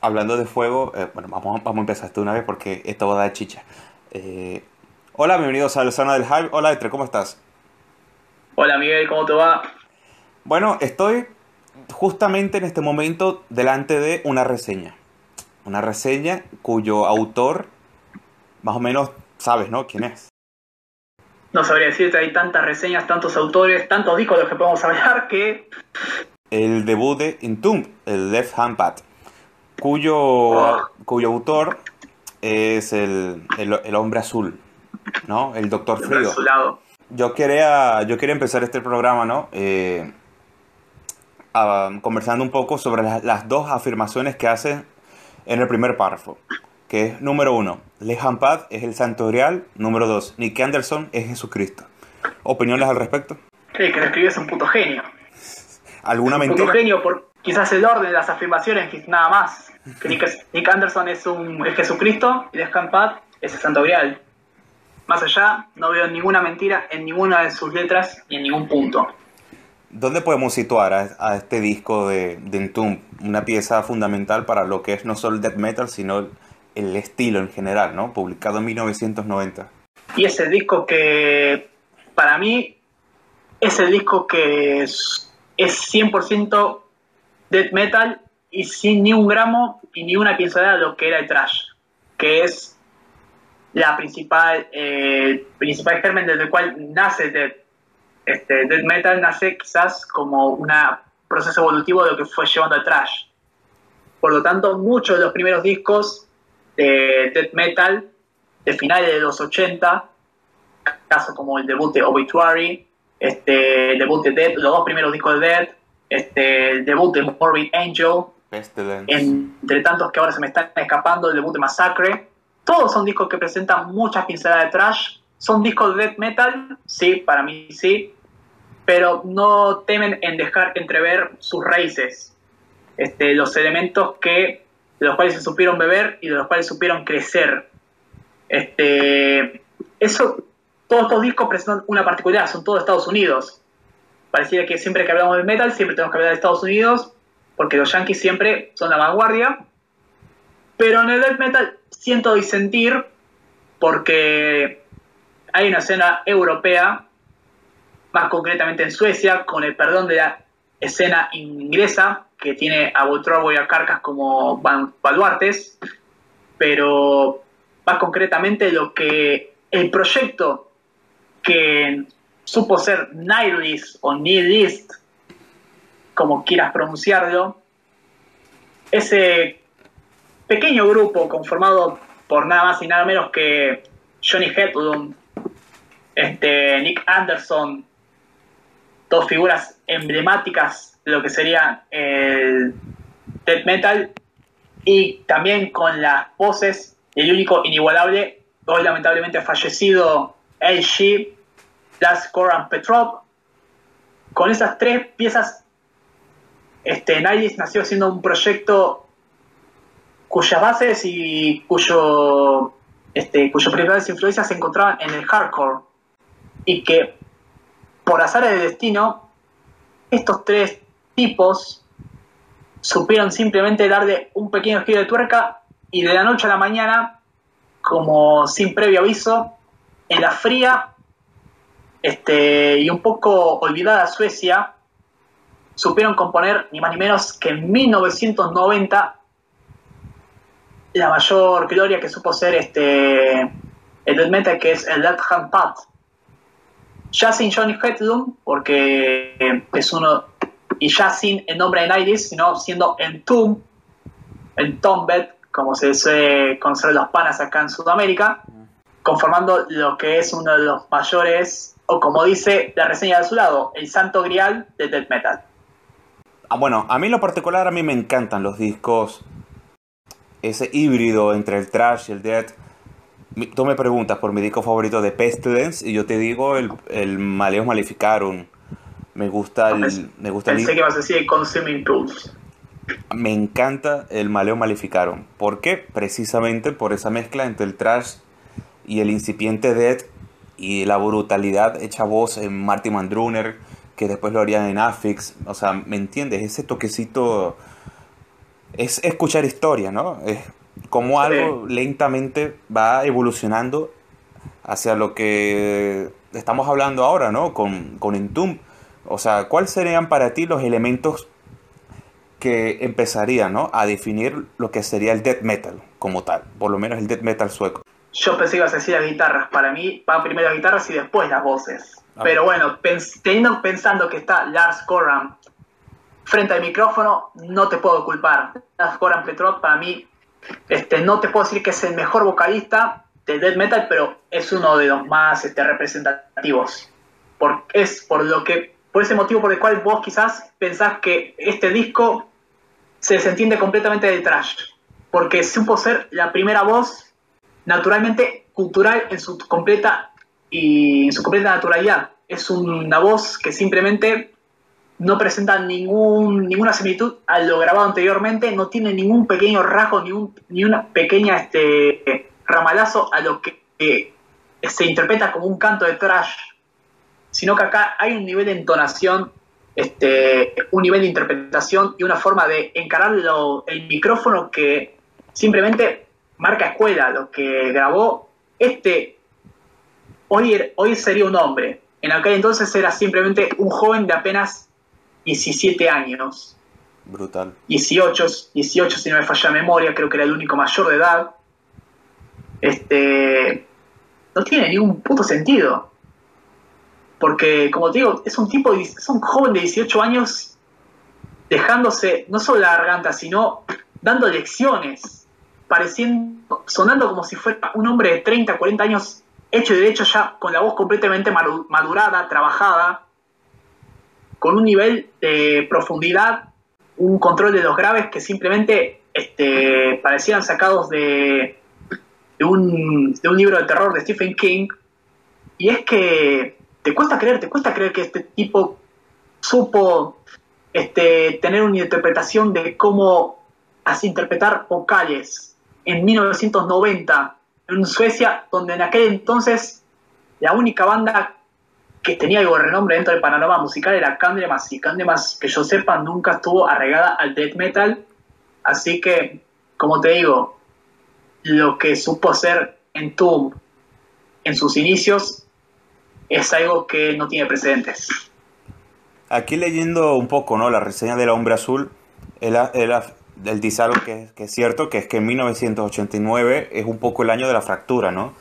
Hablando de fuego, eh, bueno, vamos, vamos a empezar esto una vez porque esto va a dar chicha. Eh, hola, bienvenidos a la zona del hype. Hola, Etre, ¿cómo estás? Hola, Miguel, ¿cómo te va? Bueno, estoy justamente en este momento delante de una reseña. Una reseña cuyo autor, más o menos, sabes, ¿no? ¿Quién es? No sabría decirte, hay tantas reseñas, tantos autores, tantos discos de los que podemos hablar que... El debut de Entomb, el Left Hand Pad, cuyo, cuyo autor es el, el- el hombre azul, ¿no? El Doctor Frío. Yo quería, yo quería empezar este programa, ¿no? Eh, conversando un poco sobre las, las dos afirmaciones que hace en el primer párrafo. Que es, número uno, Lejampad es el santo grial. Número dos, Nick Anderson es Jesucristo. ¿Opiniones al respecto? El que lo escribió es un puto genio. ¿Alguna Un mentira? genio por quizás el orden de las afirmaciones, nada más. Que Nick, Anderson es un es Jesucristo y Descampad es el Santo Grial. Más allá, no veo ninguna mentira en ninguna de sus letras ni en ningún punto. ¿Dónde podemos situar a, a este disco de, de Entomb? Una pieza fundamental para lo que es no solo el death metal, sino el, el estilo en general, ¿no? Publicado en 1990. Y es el disco que, para mí, es el disco que es, es 100% death metal y sin ni un gramo y ni una pincelada de lo que era el trash, que es la principal, eh, el principal germen desde el cual nace death, este, death metal, nace quizás como un proceso evolutivo de lo que fue llevando al trash. Por lo tanto, muchos de los primeros discos de death metal de finales de los 80, casos como el debut de Obituary, este, el debut de Dead, los dos primeros discos de Dead, este, el debut de Morbid Angel, Pestilence. entre tantos que ahora se me están escapando, el debut de Massacre. Todos son discos que presentan muchas pinceladas de trash. Son discos de death metal, sí, para mí sí, pero no temen en dejar entrever sus raíces, este, los elementos que de los cuales se supieron beber y de los cuales supieron crecer. Este, eso, todos estos discos presentan una particularidad, son todos Estados Unidos. Pareciera que siempre que hablamos de metal, siempre tenemos que hablar de Estados Unidos, porque los yankees siempre son la vanguardia. Pero en el death metal siento disentir, porque hay una escena europea, más concretamente en Suecia, con el perdón de la escena inglesa, que tiene a Voltrovo y a Carcas como baluartes, pero más concretamente lo que el proyecto que supo ser Nihilist o Nihilist, como quieras pronunciarlo, ese pequeño grupo conformado por nada más y nada menos que Johnny Hedlund, este, Nick Anderson, dos figuras emblemáticas de lo que sería el death metal y también con las voces del único inigualable, hoy lamentablemente fallecido LG, Last Goran Petrov. Con esas tres piezas, este, nació siendo un proyecto cuyas bases y cuyo, este, cuyas principales influencias se encontraban en el hardcore y que por azares de destino estos tres tipos supieron simplemente darle un pequeño giro de tuerca y de la noche a la mañana, como sin previo aviso, en la fría este, y un poco olvidada Suecia, supieron componer ni más ni menos que en 1990 la mayor gloria que supo ser este, el death metal, que es el Left Hand Path. Ya sin Johnny Hedlund, porque es uno, y ya sin el nombre de Nihilist, sino siendo Entomb, Entombed, como se suele conocer los panas acá en Sudamérica, conformando lo que es uno de los mayores, o como dice la reseña de su lado, el santo grial del death metal. Ah, bueno, a mí en lo particular, a mí me encantan los discos, ese híbrido entre el trash y el death. Tú me preguntas por mi disco favorito de Pestilence y yo te digo el, el Maleus Maleficarum. Me gusta el, me gusta el, Pensé que ibas a decir el Consuming Tools. me encanta el Maleo Maleficarum. ¿Por qué? Precisamente por esa mezcla entre el trash y el incipiente death y la brutalidad hecha voz en Marty Mandruner, que después lo harían en Affix. O sea, ¿me entiendes? Ese toquecito es escuchar historia, ¿no? Es como algo lentamente va evolucionando hacia lo que estamos hablando ahora, ¿no? Con, con. O sea, ¿cuáles serían para ti los elementos que empezarían ¿no? a definir lo que sería el death metal como tal? Por lo menos el death metal sueco. Yo pensé que ibas a decir las guitarras. Para mí van primero las guitarras y después las voces. Ah. Pero bueno, teniendo pensando que está Lars Goran frente al micrófono, no te puedo culpar. Lars Goran Petrov para mí, este, no te puedo decir que es el mejor vocalista del death metal, pero es uno de los más este, representativos. Por, es por lo que por ese motivo por el cual vos quizás pensás que este disco se desentiende completamente del trash, porque supo ser la primera voz naturalmente cultural en su completa y en su completa naturalidad. Es una voz que simplemente no presenta ningún, ninguna similitud a lo grabado anteriormente, no tiene ningún pequeño rasgo, ni, un, ni una pequeña este, ramalazo a lo que se interpreta como un canto de trash, sino que acá hay un nivel de entonación, este, un nivel de interpretación y una forma de encarar el micrófono que simplemente marca escuela. Lo que grabó este, hoy, hoy sería un hombre, en aquel entonces era simplemente un joven de apenas 17 años. Brutal. 18, 18 si no me falla la memoria, creo que era el único mayor de edad. Este, no tiene ningún puto sentido. Porque, como te digo, es un tipo, es un joven de 18 años dejándose no solo la garganta, sino dando lecciones, pareciendo, sonando como si fuera un hombre de 30, 40 años, hecho y derecho ya, con la voz completamente madurada, trabajada, con un nivel de profundidad, un control de los graves que simplemente este, parecían sacados de, un, de un libro de terror de Stephen King. Y es que te cuesta creer, te cuesta creer que este tipo supo este, tener una interpretación de cómo así interpretar vocales en 1990 en Suecia, donde en aquel entonces la única banda que tenía algo de renombre dentro del panorama musical era Candlemas y Candlemas, que yo sepa, nunca estuvo arregada al death metal. Así que, como te digo, lo que supo hacer en Tomb en sus inicios es algo que no tiene precedentes. Aquí leyendo un poco ¿no? la reseña de La Hombre Azul, él, dice algo que, es cierto, que es que en 1989 es un poco el año de la fractura, ¿no?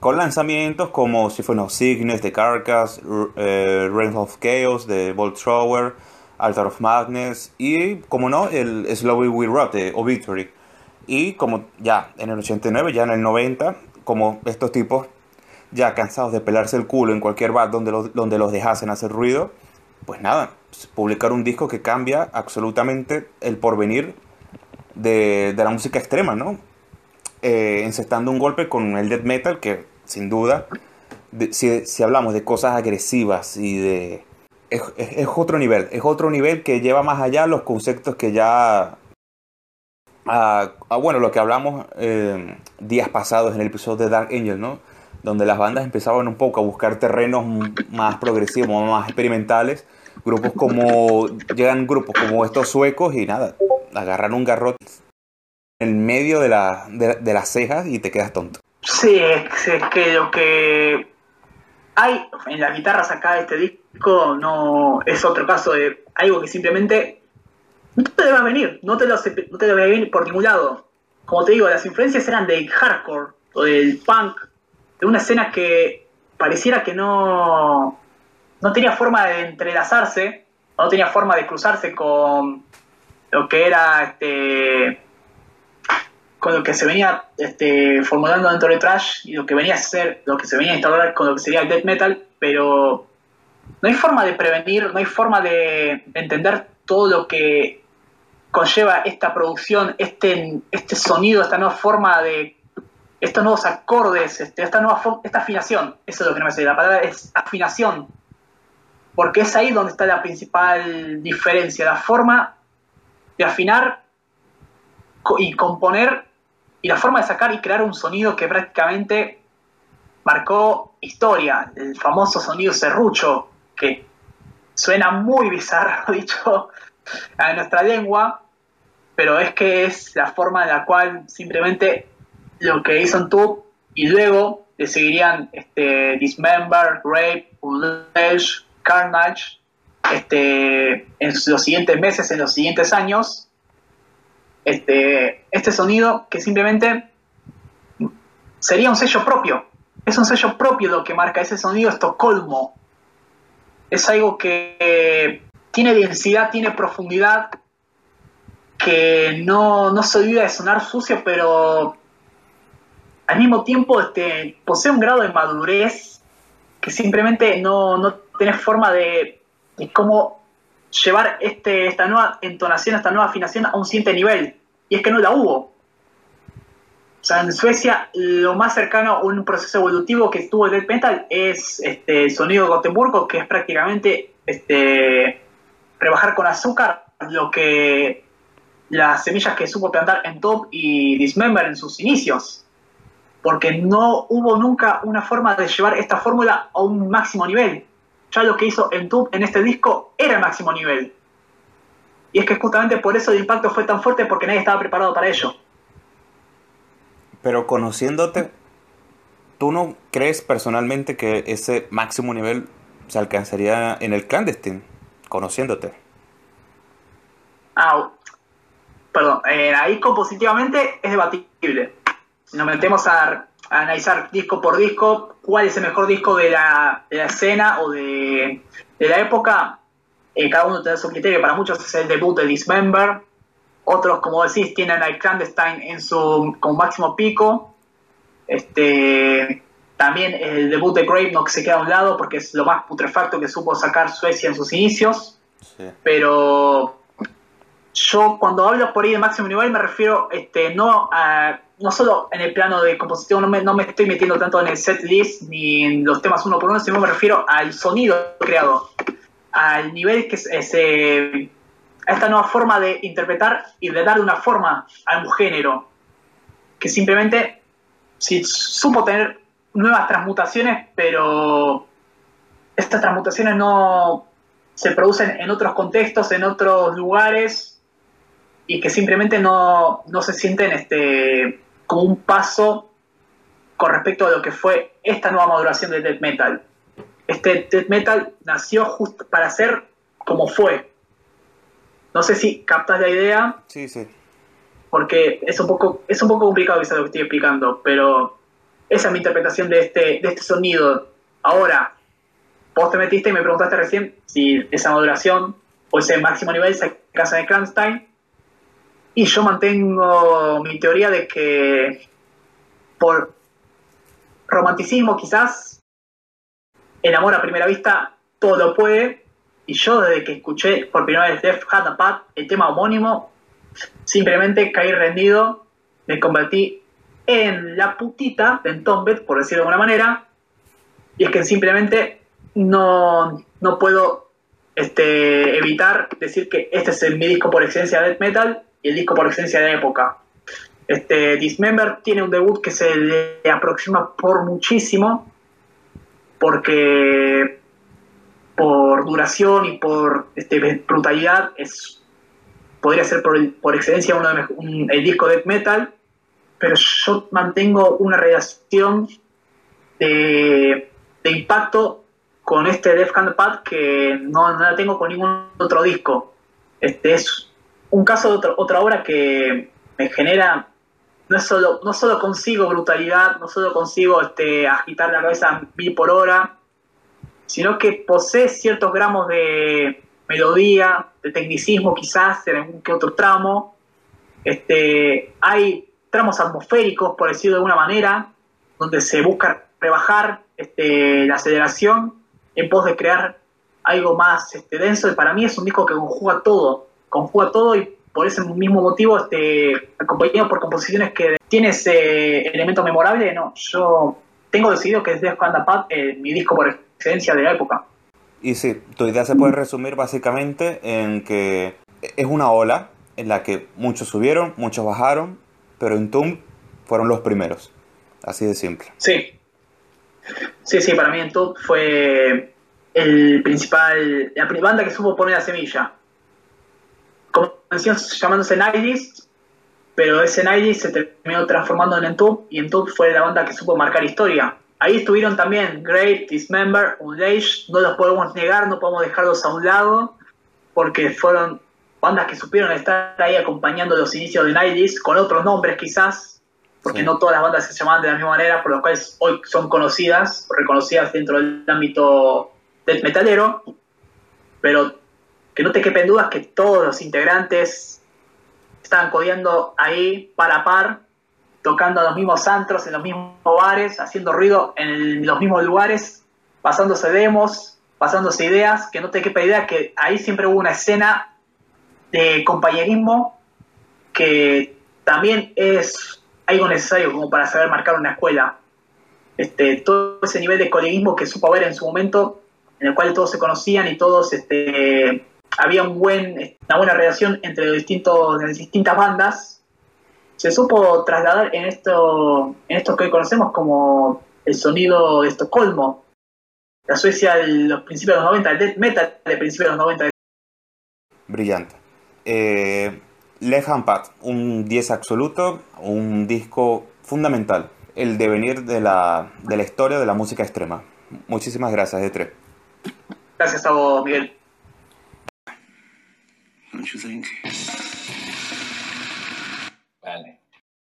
Con lanzamientos como si fueron Cygnus de Carcass, eh, Reign of Chaos de Bolt Thrower, Altar of Madness y, como no, el Slowly We Rot de Obituary. Y como ya en el 89, ya en el 90, como estos tipos ya cansados de pelarse el culo en cualquier bar donde los, donde los dejasen hacer ruido, pues nada, publicar un disco que cambia absolutamente el porvenir de, la música extrema, ¿no? Eh, encestando un golpe con el death metal que, sin duda, si, si, hablamos de cosas agresivas y de... Es, otro nivel, es otro nivel que lleva más allá los conceptos que ya... Ah, ah, bueno, lo que hablamos eh, días pasados en el episodio de Dark Angel, ¿no? donde las bandas empezaban un poco a buscar terrenos más progresivos, más experimentales. Grupos como, llegan grupos como estos suecos y nada, agarran un garrote en medio de, la, de, las cejas y te quedas tonto. Sí, es, que lo que hay en las guitarras acá de este disco no es otro caso de algo que simplemente no te a venir, no te lo, venir por ningún lado. Como te digo, las influencias eran del hardcore o del punk de una escena que pareciera que no, no tenía forma de entrelazarse, no tenía forma de cruzarse con lo que era este con lo que se venía este, formulando dentro de Trash y lo que venía a ser, lo que se venía a instaurar con lo que sería el death metal, pero no hay forma de prevenir, no hay forma de entender todo lo que conlleva esta producción, este, este sonido, esta nueva forma de estos nuevos acordes, este, esta nueva esta afinación, eso es lo que no me sale, la palabra es afinación, porque es ahí donde está la principal diferencia, la forma de afinar y componer y la forma de sacar y crear un sonido que prácticamente marcó historia, el famoso sonido serrucho, que suena muy bizarro dicho a nuestra lengua, pero es que es la forma en la cual simplemente lo que hizo en Tube y luego le seguirían este, Dismember, Rape, Ullage, Carnage, este, en los siguientes meses, en los siguientes años, este, este sonido que simplemente sería un sello propio. Es un sello propio lo que marca ese sonido Estocolmo. Es algo que tiene densidad, tiene profundidad, que no, no se olvida de sonar sucio, pero al mismo tiempo este, posee un grado de madurez que simplemente no, no tenés forma de, cómo llevar este, esta nueva entonación, esta nueva afinación a un siguiente nivel. Y es que no la hubo. O sea, en Suecia lo más cercano a un proceso evolutivo que tuvo el death metal es este, el sonido de Gotemburgo, que es prácticamente este, rebajar con azúcar lo que las semillas que supo plantar en Top y Dismember en sus inicios porque no hubo nunca una forma de llevar esta fórmula a un máximo nivel. Ya lo que hizo Tube en este disco era el máximo nivel. Y es que justamente por eso el impacto fue tan fuerte porque nadie estaba preparado para ello. Pero conociéndote, ¿tú no crees personalmente que ese máximo nivel se alcanzaría en el clandestine, conociéndote? Ah, perdón, eh, ahí compositivamente es debatible nos metemos a, analizar disco por disco cuál es el mejor disco de la, escena o de, la época, eh, cada uno tiene su criterio. Para muchos es el debut de Dismember, otros, como decís, tienen a Clandestine en su como máximo pico. Este, también el debut de Grave no que se queda a un lado porque es lo más putrefacto que supo sacar Suecia en sus inicios. Pero yo cuando hablo por ahí de máximo nivel me refiero este, no a no solo en el plano de composición, no me, no me estoy metiendo tanto en el set list ni en los temas uno por uno, sino me refiero al sonido creado, al nivel que se, a esta nueva forma de interpretar y de dar una forma a un género, que simplemente si supo tener nuevas transmutaciones, pero estas transmutaciones no se producen en otros contextos, en otros lugares, y que simplemente no, no se sienten este, como un paso con respecto a lo que fue esta nueva maduración del death metal. Este death metal nació justo para ser como fue. No sé si captas la idea. Sí, sí. Porque es un poco, es un poco complicado quizás lo que estoy explicando, pero esa es mi interpretación de este, de este sonido. Ahora, vos te metiste y me preguntaste recién si esa maduración o ese máximo nivel se casa de Kranstein y yo mantengo mi teoría de que por romanticismo quizás, el amor a primera vista todo puede. Y yo desde que escuché por primera vez Def Had a Pat, el tema homónimo, simplemente caí rendido, me convertí en la putita de Entombed, por decirlo de alguna manera. Y es que simplemente no, no puedo este, evitar decir que este es el, mi disco por excelencia de death metal y el disco por excelencia de época. Este, Dismember tiene un debut que se le aproxima por muchísimo, porque por duración y por este, brutalidad es, podría ser por, excelencia uno de el disco death metal, pero yo mantengo una relación de, impacto con este Death Pad que no, no, la tengo con ningún otro disco. Este es un caso de otra obra que me genera, no, solo, no solo consigo brutalidad, no solo consigo este, agitar la cabeza mil por hora, sino que posee ciertos gramos de melodía, de tecnicismo quizás en algún que otro tramo. Este, hay tramos atmosféricos, por decirlo de alguna manera, donde se busca rebajar este, la aceleración en pos de crear algo más este, denso. Y para mí es un disco que conjuga todo conjuga todo y por ese mismo motivo, este, acompañado por composiciones que tiene ese elemento memorable, no, yo tengo decidido que es Death Pat eh, mi disco por excelencia de la época. Y sí, tu idea se puede resumir básicamente en que es una ola en la que muchos subieron, muchos bajaron, pero en Tomb fueron los primeros. Así de simple. Sí. Sí, sí, para mí en fue el principal, la banda que supo poner la semilla. Comenzó llamándose Nightist, pero ese Nightist se terminó transformando en Entub y Entub fue la banda que supo marcar historia. Ahí estuvieron también Great, Dismember, Unleash, no los podemos negar, no podemos dejarlos a un lado, porque fueron bandas que supieron estar ahí acompañando los inicios de Nightist, con otros nombres quizás, porque no todas las bandas se llamaban de la misma manera, por lo cual hoy son conocidas, reconocidas dentro del ámbito del metalero, pero que no te quepen dudas que todos los integrantes estaban codiando ahí par a par, tocando a los mismos antros, en los mismos bares, haciendo ruido en los mismos lugares, pasándose demos, pasándose ideas, que no te quepa idea que ahí siempre hubo una escena de compañerismo que también es algo necesario como para saber marcar una escuela. Este, todo ese nivel de coleguismo que supo haber en su momento, en el cual todos se conocían y todos este, había un buen, una buena relación entre los distintos, las distintas bandas, se supo trasladar en esto, en esto que hoy conocemos como el sonido de Estocolmo, la Suecia de los principios de los 90, el death metal de principios de los 90. Brillante. Eh, Left Hand un 10 absoluto, un disco fundamental, el devenir de la, de la historia de la música extrema. Muchísimas gracias, Etre. Gracias a vos, Miguel.